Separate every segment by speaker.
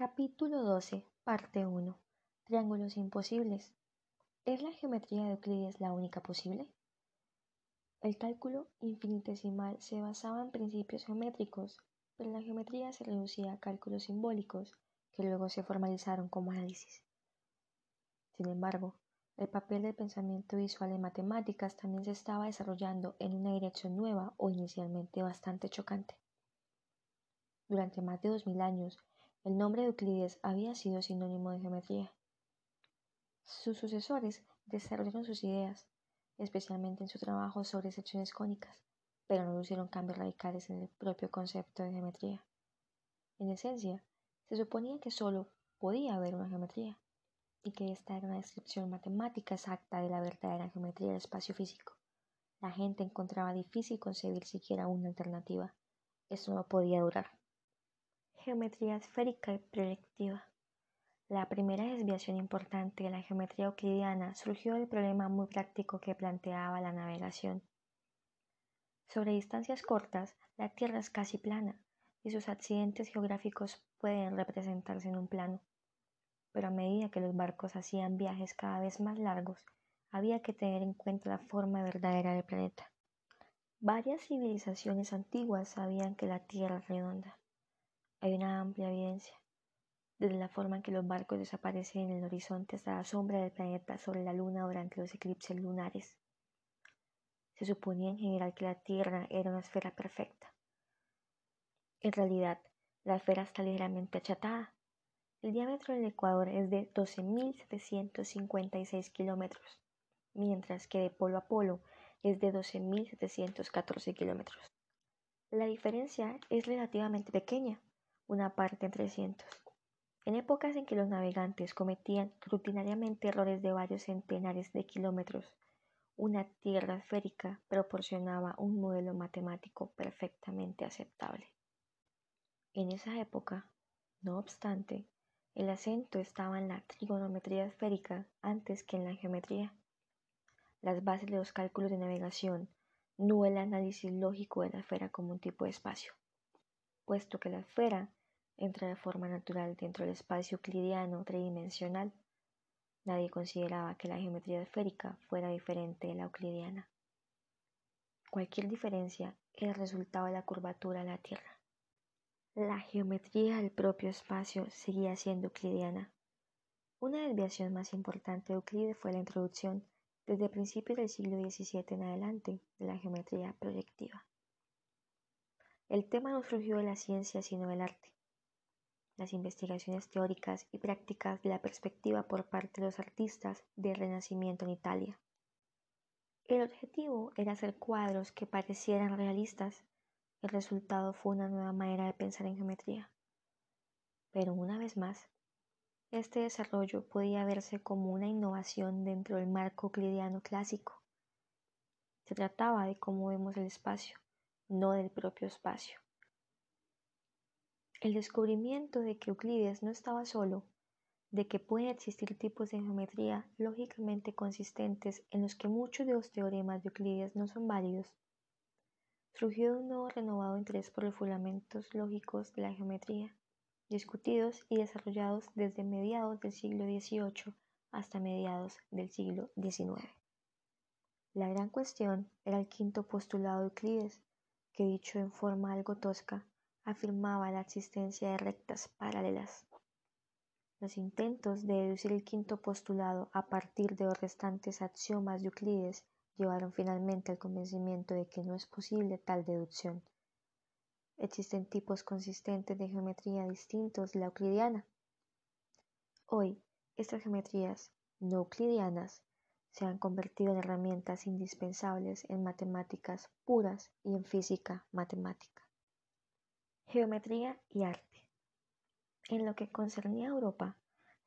Speaker 1: Capítulo 12, parte 1. Triángulos imposibles. ¿Es la geometría de Euclides la única posible? El cálculo infinitesimal se basaba en principios geométricos, pero la geometría se reducía a cálculos simbólicos que luego se formalizaron como análisis. Sin embargo, el papel del pensamiento visual en matemáticas también se estaba desarrollando en una dirección nueva o inicialmente bastante chocante. Durante más de dos mil años, el nombre de Euclides había sido sinónimo de geometría. Sus sucesores desarrollaron sus ideas, especialmente en su trabajo sobre secciones cónicas, pero no hicieron cambios radicales en el propio concepto de geometría. En esencia, se suponía que solo podía haber una geometría, y que esta era una descripción matemática exacta de la verdadera geometría del espacio físico. La gente encontraba difícil concebir siquiera una alternativa. Esto no podía durar geometría esférica y proyectiva. La primera desviación importante de la geometría euclidiana surgió del problema muy práctico que planteaba la navegación. Sobre distancias cortas, la Tierra es casi plana y sus accidentes geográficos pueden representarse en un plano. Pero a medida que los barcos hacían viajes cada vez más largos, había que tener en cuenta la forma verdadera del planeta. Varias civilizaciones antiguas sabían que la Tierra es redonda, hay una amplia evidencia, desde la forma en que los barcos desaparecen en el horizonte hasta la sombra del planeta sobre la Luna durante los eclipses lunares. Se suponía en general que la Tierra era una esfera perfecta. En realidad, la esfera está ligeramente achatada. El diámetro del ecuador es de 12.756 kilómetros, mientras que de polo a polo es de 12.714 kilómetros. La diferencia es relativamente pequeña, una parte en 300. En épocas en que los navegantes cometían rutinariamente errores de varios centenares de kilómetros, una tierra esférica proporcionaba un modelo matemático perfectamente aceptable. En esa época, no obstante, el acento estaba en la trigonometría esférica antes que en la geometría. Las bases de los cálculos de navegación, no el análisis lógico de la esfera como un tipo de espacio, puesto que la esfera entra de forma natural dentro del espacio euclidiano tridimensional. Nadie consideraba que la geometría esférica fuera diferente de la euclidiana. Cualquier diferencia era resultado de la curvatura de la Tierra. La geometría del propio espacio seguía siendo euclidiana. Una desviación más importante de Euclides fue la introducción, desde principios del siglo XVII en adelante, de la geometría proyectiva. El tema no surgió de la ciencia sino del arte las investigaciones teóricas y prácticas de la perspectiva por parte de los artistas del Renacimiento en Italia. El objetivo era hacer cuadros que parecieran realistas. El resultado fue una nueva manera de pensar en geometría. Pero una vez más, este desarrollo podía verse como una innovación dentro del marco euclidiano clásico. Se trataba de cómo vemos el espacio, no del propio espacio. El descubrimiento de que Euclides no estaba solo, de que pueden existir tipos de geometría lógicamente consistentes en los que muchos de los teoremas de Euclides no son válidos, surgió de un nuevo renovado interés por los fundamentos lógicos de la geometría, discutidos y desarrollados desde mediados del siglo XVIII hasta mediados del siglo XIX. La gran cuestión era el quinto postulado de Euclides, que dicho en forma algo tosca, afirmaba la existencia de rectas paralelas. Los intentos de deducir el quinto postulado a partir de los restantes axiomas de Euclides llevaron finalmente al convencimiento de que no es posible tal deducción. Existen tipos consistentes de geometría distintos de la euclidiana. Hoy, estas geometrías no euclidianas se han convertido en herramientas indispensables en matemáticas puras y en física matemática. Geometría y arte. En lo que concernía a Europa,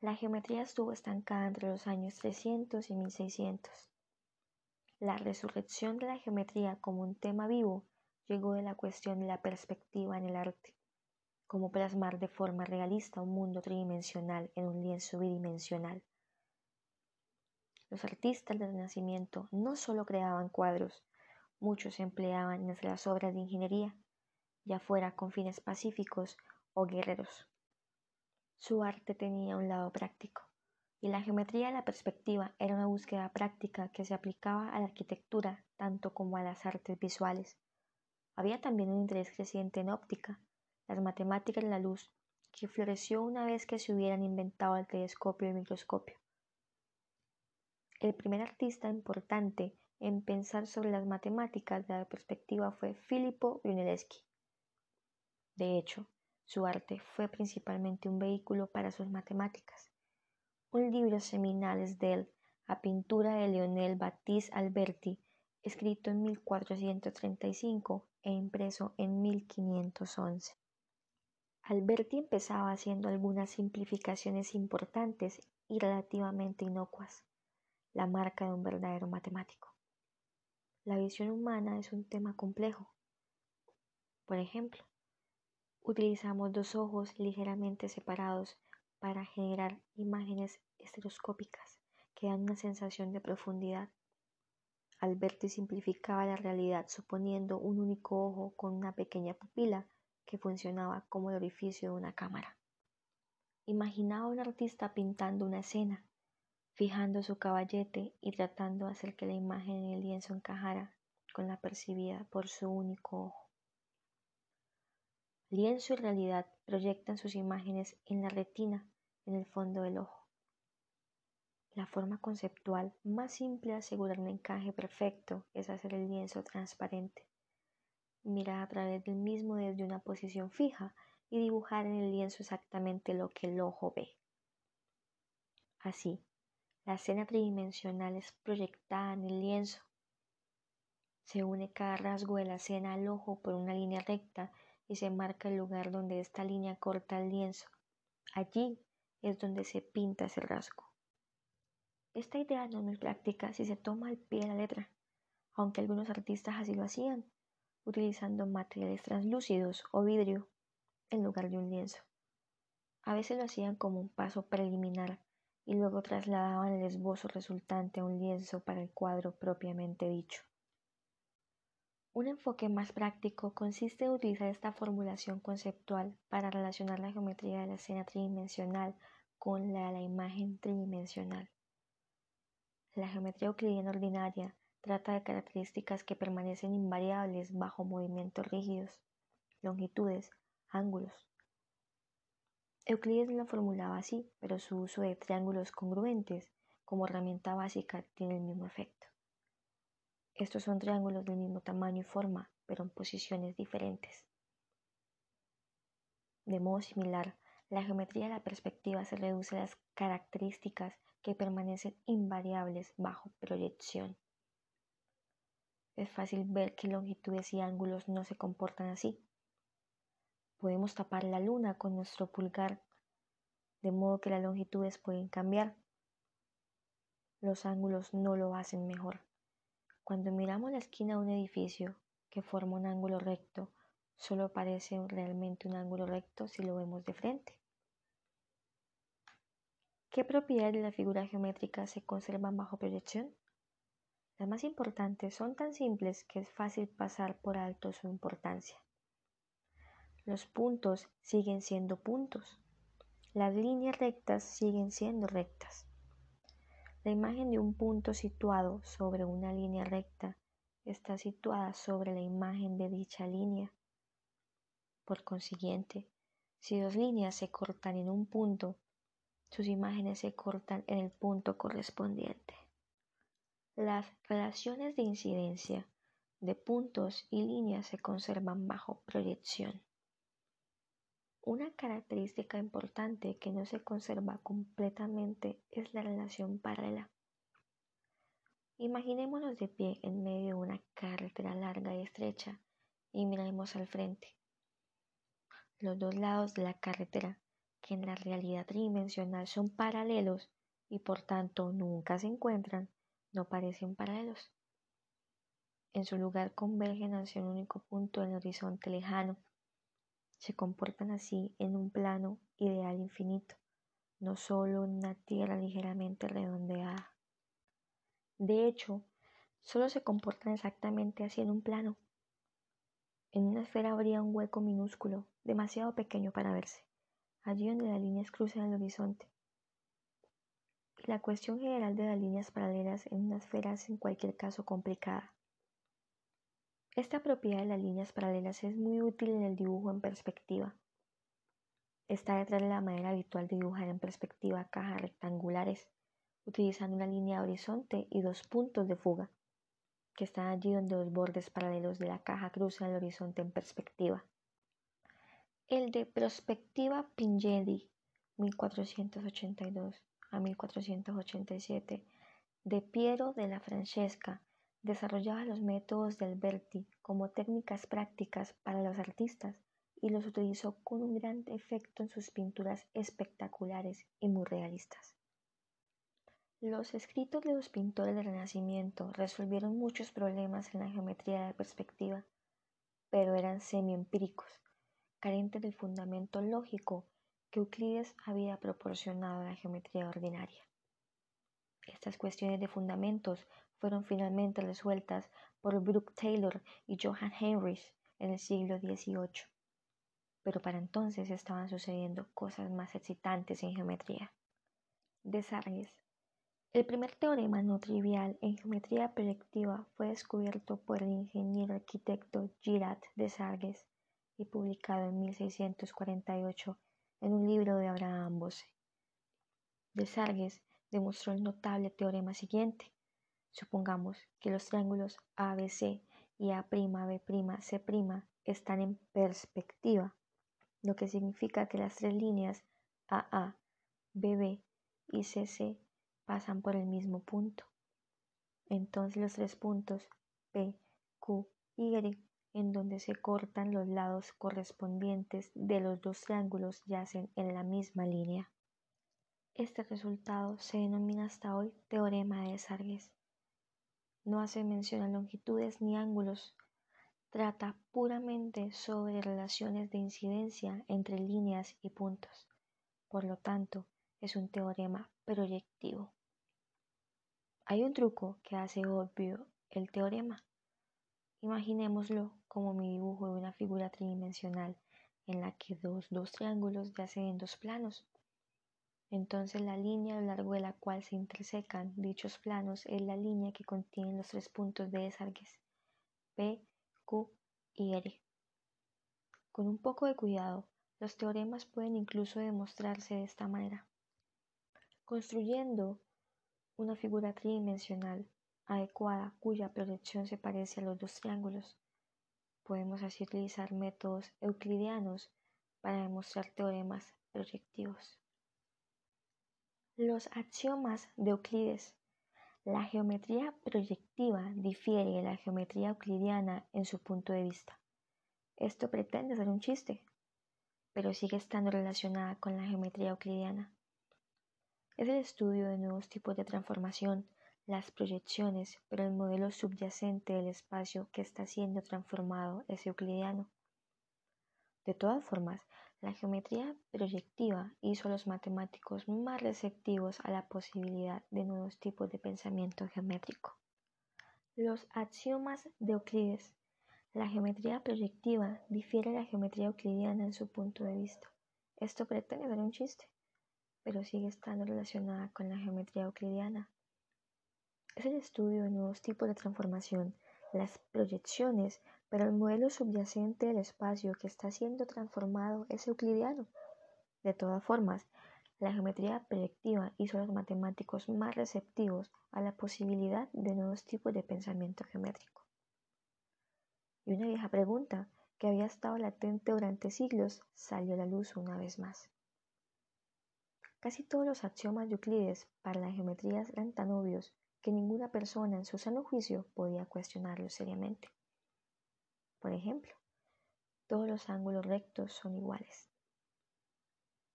Speaker 1: la geometría estuvo estancada entre los años 300 y 1600. La resurrección de la geometría como un tema vivo llegó de la cuestión de la perspectiva en el arte, como plasmar de forma realista un mundo tridimensional en un lienzo bidimensional. Los artistas del Renacimiento no solo creaban cuadros, muchos empleaban en las obras de ingeniería ya fuera con fines pacíficos o guerreros. Su arte tenía un lado práctico, y la geometría de la perspectiva era una búsqueda práctica que se aplicaba a la arquitectura tanto como a las artes visuales. Había también un interés creciente en óptica, las matemáticas de la luz, que floreció una vez que se hubieran inventado el telescopio y el microscopio. El primer artista importante en pensar sobre las matemáticas de la perspectiva fue Filippo Brunelleschi. De hecho, su arte fue principalmente un vehículo para sus matemáticas. Un libro seminal es de él, a pintura de Leonel Battiste Alberti, escrito en 1435 e impreso en 1511. Alberti empezaba haciendo algunas simplificaciones importantes y relativamente inocuas, la marca de un verdadero matemático. La visión humana es un tema complejo. Por ejemplo, utilizamos dos ojos ligeramente separados para generar imágenes estereoscópicas que dan una sensación de profundidad. Alberti simplificaba la realidad suponiendo un único ojo con una pequeña pupila que funcionaba como el orificio de una cámara. Imaginaba a un artista pintando una escena, fijando su caballete y tratando de hacer que la imagen en el lienzo encajara con la percibida por su único ojo. Lienzo y realidad proyectan sus imágenes en la retina, en el fondo del ojo. La forma conceptual más simple de asegurar un encaje perfecto es hacer el lienzo transparente mirar a través del mismo desde una posición fija y dibujar en el lienzo exactamente lo que el ojo ve. Así, la escena tridimensional es proyectada en el lienzo. Se une cada rasgo de la escena al ojo por una línea recta y se marca el lugar donde esta línea corta el lienzo. Allí es donde se pinta ese rasgo. Esta idea no es práctica si se toma al pie de la letra, aunque algunos artistas así lo hacían utilizando materiales translúcidos o vidrio en lugar de un lienzo. A veces lo hacían como un paso preliminar y luego trasladaban el esbozo resultante a un lienzo para el cuadro propiamente dicho. Un enfoque más práctico consiste en utilizar esta formulación conceptual para relacionar la geometría de la escena tridimensional con la de la imagen tridimensional. La geometría euclidiana ordinaria Trata de características que permanecen invariables bajo movimientos rígidos, longitudes, ángulos. Euclides lo formulaba así, pero su uso de triángulos congruentes como herramienta básica tiene el mismo efecto. Estos son triángulos del mismo tamaño y forma, pero en posiciones diferentes. De modo similar, la geometría de la perspectiva se reduce a las características que permanecen invariables bajo proyección. Es fácil ver que longitudes y ángulos no se comportan así. Podemos tapar la luna con nuestro pulgar, de modo que las longitudes pueden cambiar. Los ángulos no lo hacen mejor. Cuando miramos la esquina de un edificio que forma un ángulo recto, solo parece realmente un ángulo recto si lo vemos de frente. ¿Qué propiedades de la figura geométrica se conservan bajo proyección? Las más importantes son tan simples que es fácil pasar por alto su importancia. Los puntos siguen siendo puntos. Las líneas rectas siguen siendo rectas. La imagen de un punto situado sobre una línea recta está situada sobre la imagen de dicha línea. Por consiguiente, si dos líneas se cortan en un punto, sus imágenes se cortan en el punto correspondiente. Las relaciones de incidencia de puntos y líneas se conservan bajo proyección. Una característica importante que no se conserva completamente es la relación paralela. Imaginémonos de pie en medio de una carretera larga y estrecha y miremos al frente. Los dos lados de la carretera, que en la realidad tridimensional son paralelos y por tanto nunca se encuentran, no parecen paralelos. En su lugar convergen hacia un único punto en el horizonte lejano. Se comportan así en un plano ideal infinito, no solo en una tierra ligeramente redondeada. De hecho, solo se comportan exactamente así en un plano. En una esfera habría un hueco minúsculo, demasiado pequeño para verse. allí donde las líneas cruzan el horizonte. Y la cuestión general de las líneas paralelas en una esfera es en cualquier caso complicada. Esta propiedad de las líneas paralelas es muy útil en el dibujo en perspectiva. Está detrás de la manera habitual de dibujar en perspectiva cajas rectangulares, utilizando una línea de horizonte y dos puntos de fuga, que están allí donde los bordes paralelos de la caja cruzan el horizonte en perspectiva. El de Prospectiva Pingedi, 1482 a 1487, de Piero de la Francesca, desarrollaba los métodos de Alberti como técnicas prácticas para los artistas y los utilizó con un gran efecto en sus pinturas espectaculares y muy realistas. Los escritos de los pintores del Renacimiento resolvieron muchos problemas en la geometría de perspectiva, pero eran semi-empíricos carente del fundamento lógico que Euclides había proporcionado a la geometría ordinaria. Estas cuestiones de fundamentos fueron finalmente resueltas por Brooke Taylor y Johann Heinrich en el siglo XVIII. Pero para entonces estaban sucediendo cosas más excitantes en geometría. Desargues. El primer teorema no trivial en geometría proyectiva fue descubierto por el ingeniero arquitecto Girard Desargues y publicado en 1648 en un libro de Abraham Bose. De Sargues demostró el notable teorema siguiente. Supongamos que los triángulos ABC y A'B'C' están en perspectiva, lo que significa que las tres líneas AA, BB y CC pasan por el mismo punto. Entonces los tres puntos P, Q y en donde se cortan los lados correspondientes de los dos triángulos yacen en la misma línea. Este resultado se denomina hasta hoy teorema de Sargues. No hace mención a longitudes ni ángulos, trata puramente sobre relaciones de incidencia entre líneas y puntos. Por lo tanto, es un teorema proyectivo. Hay un truco que hace obvio el teorema. Imaginémoslo como mi dibujo de una figura tridimensional en la que dos, dos triángulos yacen en dos planos. Entonces la línea a lo largo de la cual se intersecan dichos planos es la línea que contiene los tres puntos de Desargues, P, Q y R. Con un poco de cuidado, los teoremas pueden incluso demostrarse de esta manera. Construyendo una figura tridimensional adecuada cuya proyección se parece a los dos triángulos. Podemos así utilizar métodos euclidianos para demostrar teoremas proyectivos. Los axiomas de Euclides. La geometría proyectiva difiere de la geometría euclidiana en su punto de vista. Esto pretende ser un chiste, pero sigue estando relacionada con la geometría euclidiana. Es el estudio de nuevos tipos de transformación las proyecciones, pero el modelo subyacente del espacio que está siendo transformado es euclidiano. De todas formas, la geometría proyectiva hizo a los matemáticos más receptivos a la posibilidad de nuevos tipos de pensamiento geométrico. Los axiomas de Euclides. La geometría proyectiva difiere de la geometría euclidiana en su punto de vista. Esto pretende ser un chiste, pero sigue estando relacionada con la geometría euclidiana. Es el estudio de nuevos tipos de transformación, las proyecciones, pero el modelo subyacente del espacio que está siendo transformado es euclidiano. De todas formas, la geometría proyectiva hizo a los matemáticos más receptivos a la posibilidad de nuevos tipos de pensamiento geométrico. Y una vieja pregunta que había estado latente durante siglos salió a la luz una vez más. Casi todos los axiomas de Euclides para la geometría eran tan obvios que ninguna persona en su sano juicio podía cuestionarlo seriamente. Por ejemplo, todos los ángulos rectos son iguales.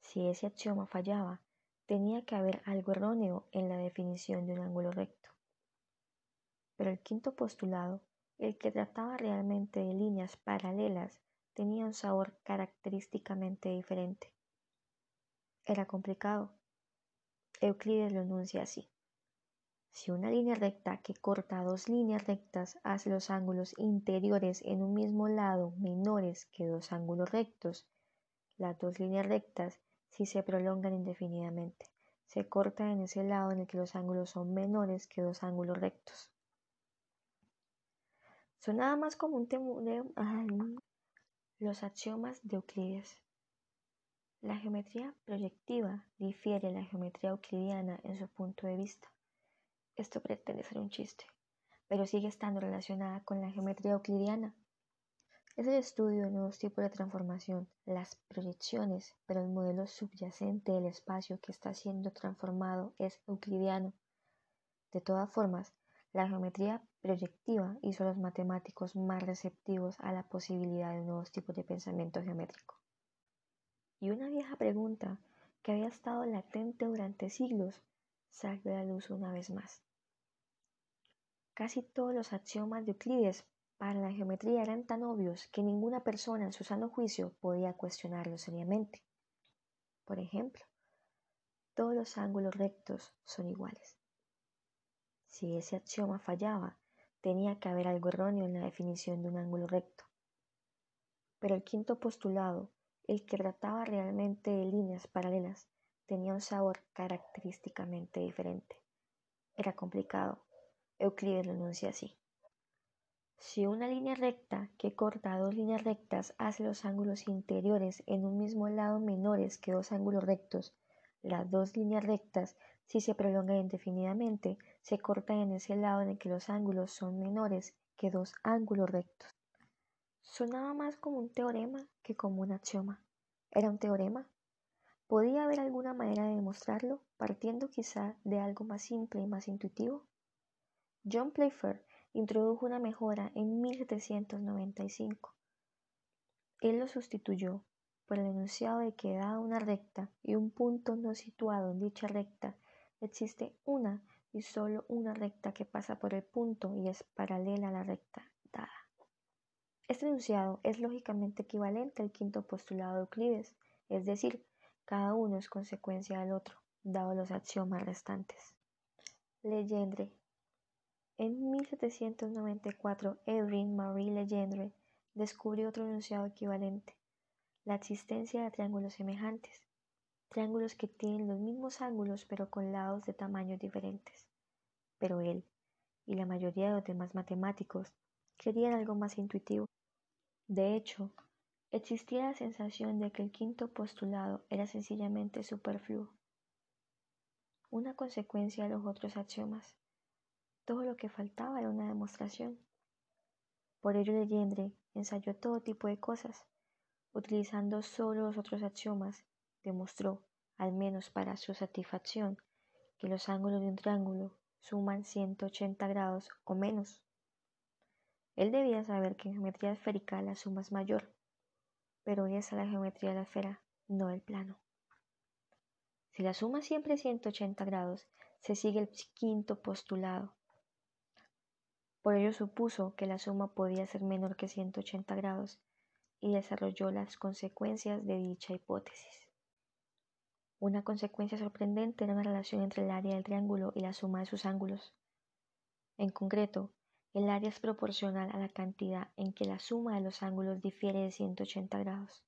Speaker 1: Si ese axioma fallaba, tenía que haber algo erróneo en la definición de un ángulo recto. Pero el quinto postulado, el que trataba realmente de líneas paralelas, tenía un sabor característicamente diferente. Era complicado. Euclides lo enuncia así. Si una línea recta que corta dos líneas rectas hace los ángulos interiores en un mismo lado menores que dos ángulos rectos, las dos líneas rectas si se prolongan indefinidamente. Se corta en ese lado en el que los ángulos son menores que dos ángulos rectos. Sonaba más como un teorema. Los axiomas de Euclides. La geometría proyectiva difiere de la geometría euclidiana en su punto de vista. Esto pretende ser un chiste, pero sigue estando relacionada con la geometría euclidiana. Es el estudio de nuevos tipos de transformación, las proyecciones, pero el modelo subyacente del espacio que está siendo transformado es euclidiano. De todas formas, la geometría proyectiva hizo a los matemáticos más receptivos a la posibilidad de nuevos tipos de pensamiento geométrico. Y una vieja pregunta que había estado latente durante siglos salió a la luz una vez más. Casi todos los axiomas de Euclides para la geometría eran tan obvios que ninguna persona en su sano juicio podía cuestionarlos seriamente. Por ejemplo, todos los ángulos rectos son iguales. Si ese axioma fallaba, tenía que haber algo erróneo en la definición de un ángulo recto. Pero el quinto postulado, el que trataba realmente de líneas paralelas, tenía un sabor característicamente diferente. Era complicado. Euclides lo enuncia así. Si una línea recta que corta dos líneas rectas hace los ángulos interiores en un mismo lado menores que dos ángulos rectos, las dos líneas rectas, si se prolongan indefinidamente, se cortan en ese lado en el que los ángulos son menores que dos ángulos rectos. Sonaba más como un teorema que como un axioma. ¿Era un teorema? ¿Podía haber alguna manera de demostrarlo, partiendo quizá de algo más simple y más intuitivo? John Playfair introdujo una mejora en 1795. Él lo sustituyó por el enunciado de que dada una recta y un punto no situado en dicha recta, existe una y solo una recta que pasa por el punto y es paralela a la recta dada. Este enunciado es lógicamente equivalente al quinto postulado de Euclides, es decir, cada uno es consecuencia del otro, dado los axiomas restantes. Legendre en 1794, Edwin Marie Legendre descubrió otro enunciado equivalente, la existencia de triángulos semejantes, triángulos que tienen los mismos ángulos pero con lados de tamaños diferentes. Pero él y la mayoría de los demás matemáticos querían algo más intuitivo. De hecho, existía la sensación de que el quinto postulado era sencillamente superfluo, una consecuencia de los otros axiomas. Todo lo que faltaba era una demostración. Por ello Legendre ensayó todo tipo de cosas. Utilizando solo los otros axiomas, demostró, al menos para su satisfacción, que los ángulos de un triángulo suman 180 grados o menos. Él debía saber que en geometría esférica la suma es mayor, pero esa es la geometría de la esfera, no el plano. Si la suma siempre es 180 grados, se sigue el quinto postulado, por ello supuso que la suma podía ser menor que 180 grados y desarrolló las consecuencias de dicha hipótesis. Una consecuencia sorprendente era la relación entre el área del triángulo y la suma de sus ángulos. En concreto, el área es proporcional a la cantidad en que la suma de los ángulos difiere de 180 grados.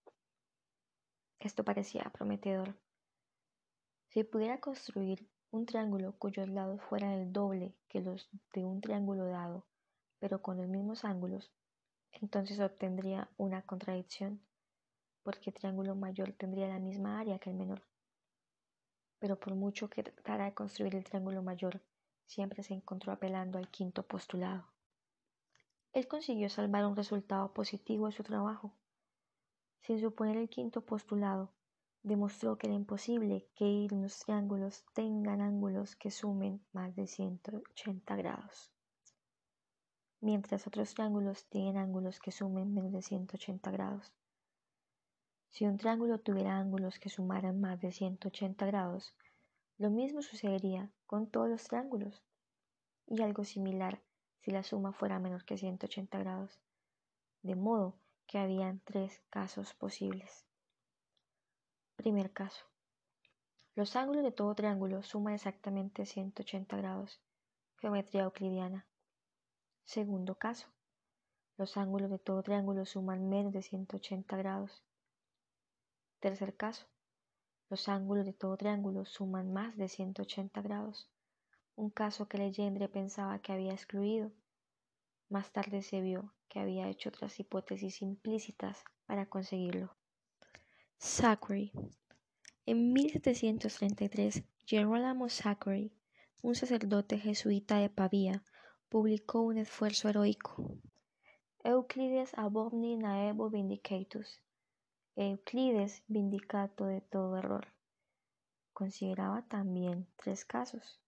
Speaker 1: Esto parecía prometedor. Si pudiera construir un triángulo cuyos lados fueran el doble que los de un triángulo dado, pero con los mismos ángulos, entonces obtendría una contradicción, porque el triángulo mayor tendría la misma área que el menor. Pero por mucho que tratara de construir el triángulo mayor, siempre se encontró apelando al quinto postulado. Él consiguió salvar un resultado positivo de su trabajo. Sin suponer el quinto postulado, demostró que era imposible que unos triángulos tengan ángulos que sumen más de 180 grados, mientras otros triángulos tienen ángulos que sumen menos de 180 grados. Si un triángulo tuviera ángulos que sumaran más de 180 grados, lo mismo sucedería con todos los triángulos, y algo similar si la suma fuera menor que 180 grados, de modo que habían tres casos posibles. Primer caso. Los ángulos de todo triángulo suman exactamente 180 grados. Geometría euclidiana. Segundo caso. Los ángulos de todo triángulo suman menos de 180 grados. Tercer caso. Los ángulos de todo triángulo suman más de 180 grados, un caso que Legendre pensaba que había excluido. Más tarde se vio que había hecho otras hipótesis implícitas para conseguirlo. Zachary. En 1733, Gerolamo Zachary, un sacerdote jesuita de Pavía, publicó un esfuerzo heroico. Euclides abomni naevo vindicatus. Euclides vindicato de todo error. Consideraba también tres casos,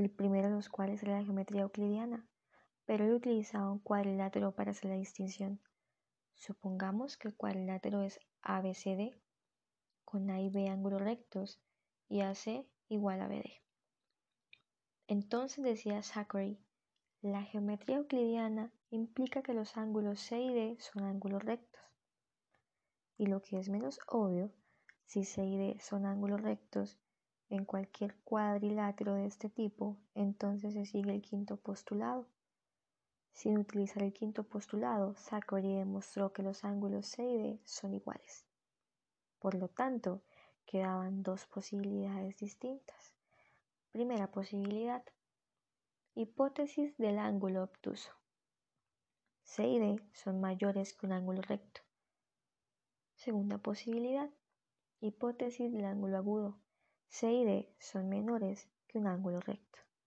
Speaker 1: el primero de los cuales era la geometría euclidiana, pero él utilizaba un cuadrilátero para hacer la distinción. Supongamos que el cuadrilátero es ABCD, con A y B ángulos rectos y AC igual a BD. Entonces decía Zachary, la geometría euclidiana implica que los ángulos C y D son ángulos rectos. Y lo que es menos obvio, si C y D son ángulos rectos en cualquier cuadrilátero de este tipo, entonces se sigue el quinto postulado. Sin utilizar el quinto postulado, Zachary demostró que los ángulos C y D son iguales. Por lo tanto, quedaban dos posibilidades distintas. Primera posibilidad. Hipótesis del ángulo obtuso. C y D son mayores que un ángulo recto. Segunda posibilidad. Hipótesis del ángulo agudo. C y D son menores que un ángulo recto.